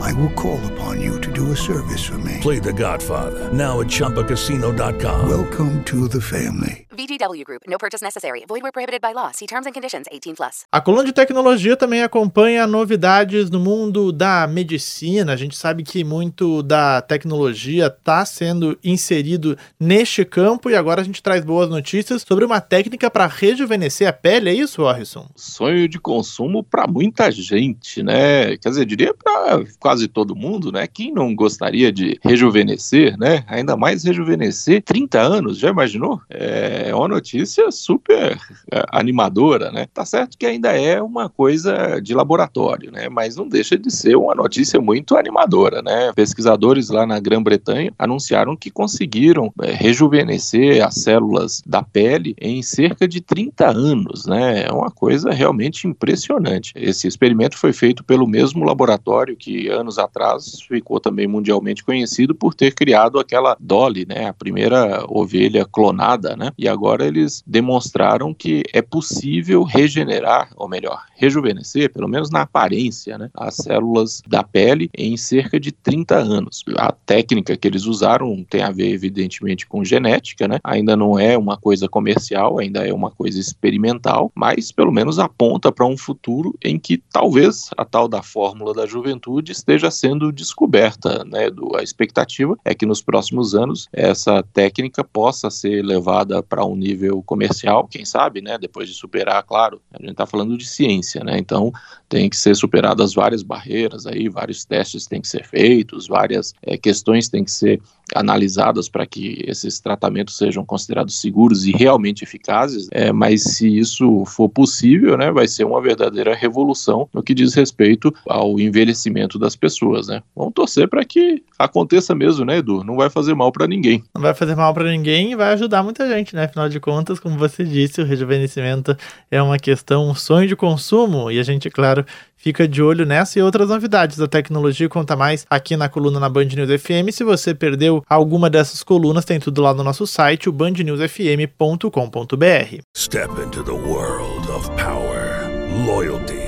I will call upon you to do a service for me. Play The Godfather now at ChumbaCasino.com. Welcome to the family. VGW Group. No purchase necessary. Void where prohibited by law. See terms and conditions. 18 plus. A coluna de tecnologia também acompanha novidades no mundo da medicina. A gente sabe que muito da tecnologia está sendo inserido neste campo e agora a gente traz boas notícias sobre uma técnica para rejuvenescer a pele. É isso, Orson? Sonho de consumo para muita gente, né? Quer dizer, diria para quase todo mundo, né? Quem não gostaria de rejuvenescer, né? Ainda mais rejuvenescer 30 anos, já imaginou? É uma notícia super é, animadora, né? Tá certo que ainda é uma coisa de laboratório, né? Mas não deixa de ser uma notícia muito animadora, né? Pesquisadores lá na Grã-Bretanha anunciaram que conseguiram é, rejuvenescer as células da pele em cerca de 30 anos, né? É uma coisa realmente impressionante. Esse experimento foi feito pelo mesmo laboratório que anos atrás ficou também mundialmente conhecido por ter criado aquela Dolly, né? A primeira ovelha clonada, né? E agora eles demonstraram que é possível regenerar, ou melhor, rejuvenescer, pelo menos na aparência, né, as células da pele em cerca de 30 anos. A técnica que eles usaram tem a ver, evidentemente, com genética, né? Ainda não é uma coisa comercial, ainda é uma coisa experimental, mas pelo menos aponta para um futuro em que talvez a tal da fórmula da juventude esteja sendo descoberta, né? Do, a expectativa é que nos próximos anos essa técnica possa ser levada para um nível comercial, quem sabe, né? Depois de superar, claro, a gente está falando de ciência, né? Então tem que ser superadas várias barreiras aí, vários testes têm que ser feitos, várias é, questões têm que ser analisadas para que esses tratamentos sejam considerados seguros e realmente eficazes, é, mas se isso for possível, né, vai ser uma verdadeira revolução no que diz respeito ao envelhecimento das pessoas, né. Vamos torcer para que aconteça mesmo, né, Edu? Não vai fazer mal para ninguém. Não vai fazer mal para ninguém e vai ajudar muita gente, né? Afinal de contas, como você disse, o rejuvenescimento é uma questão, um sonho de consumo e a gente, claro, Fica de olho nessa e outras novidades da tecnologia. Conta mais aqui na coluna na Band News FM. Se você perdeu alguma dessas colunas, tem tudo lá no nosso site, o bandnewsfm.com.br. Step into the world of power, loyalty,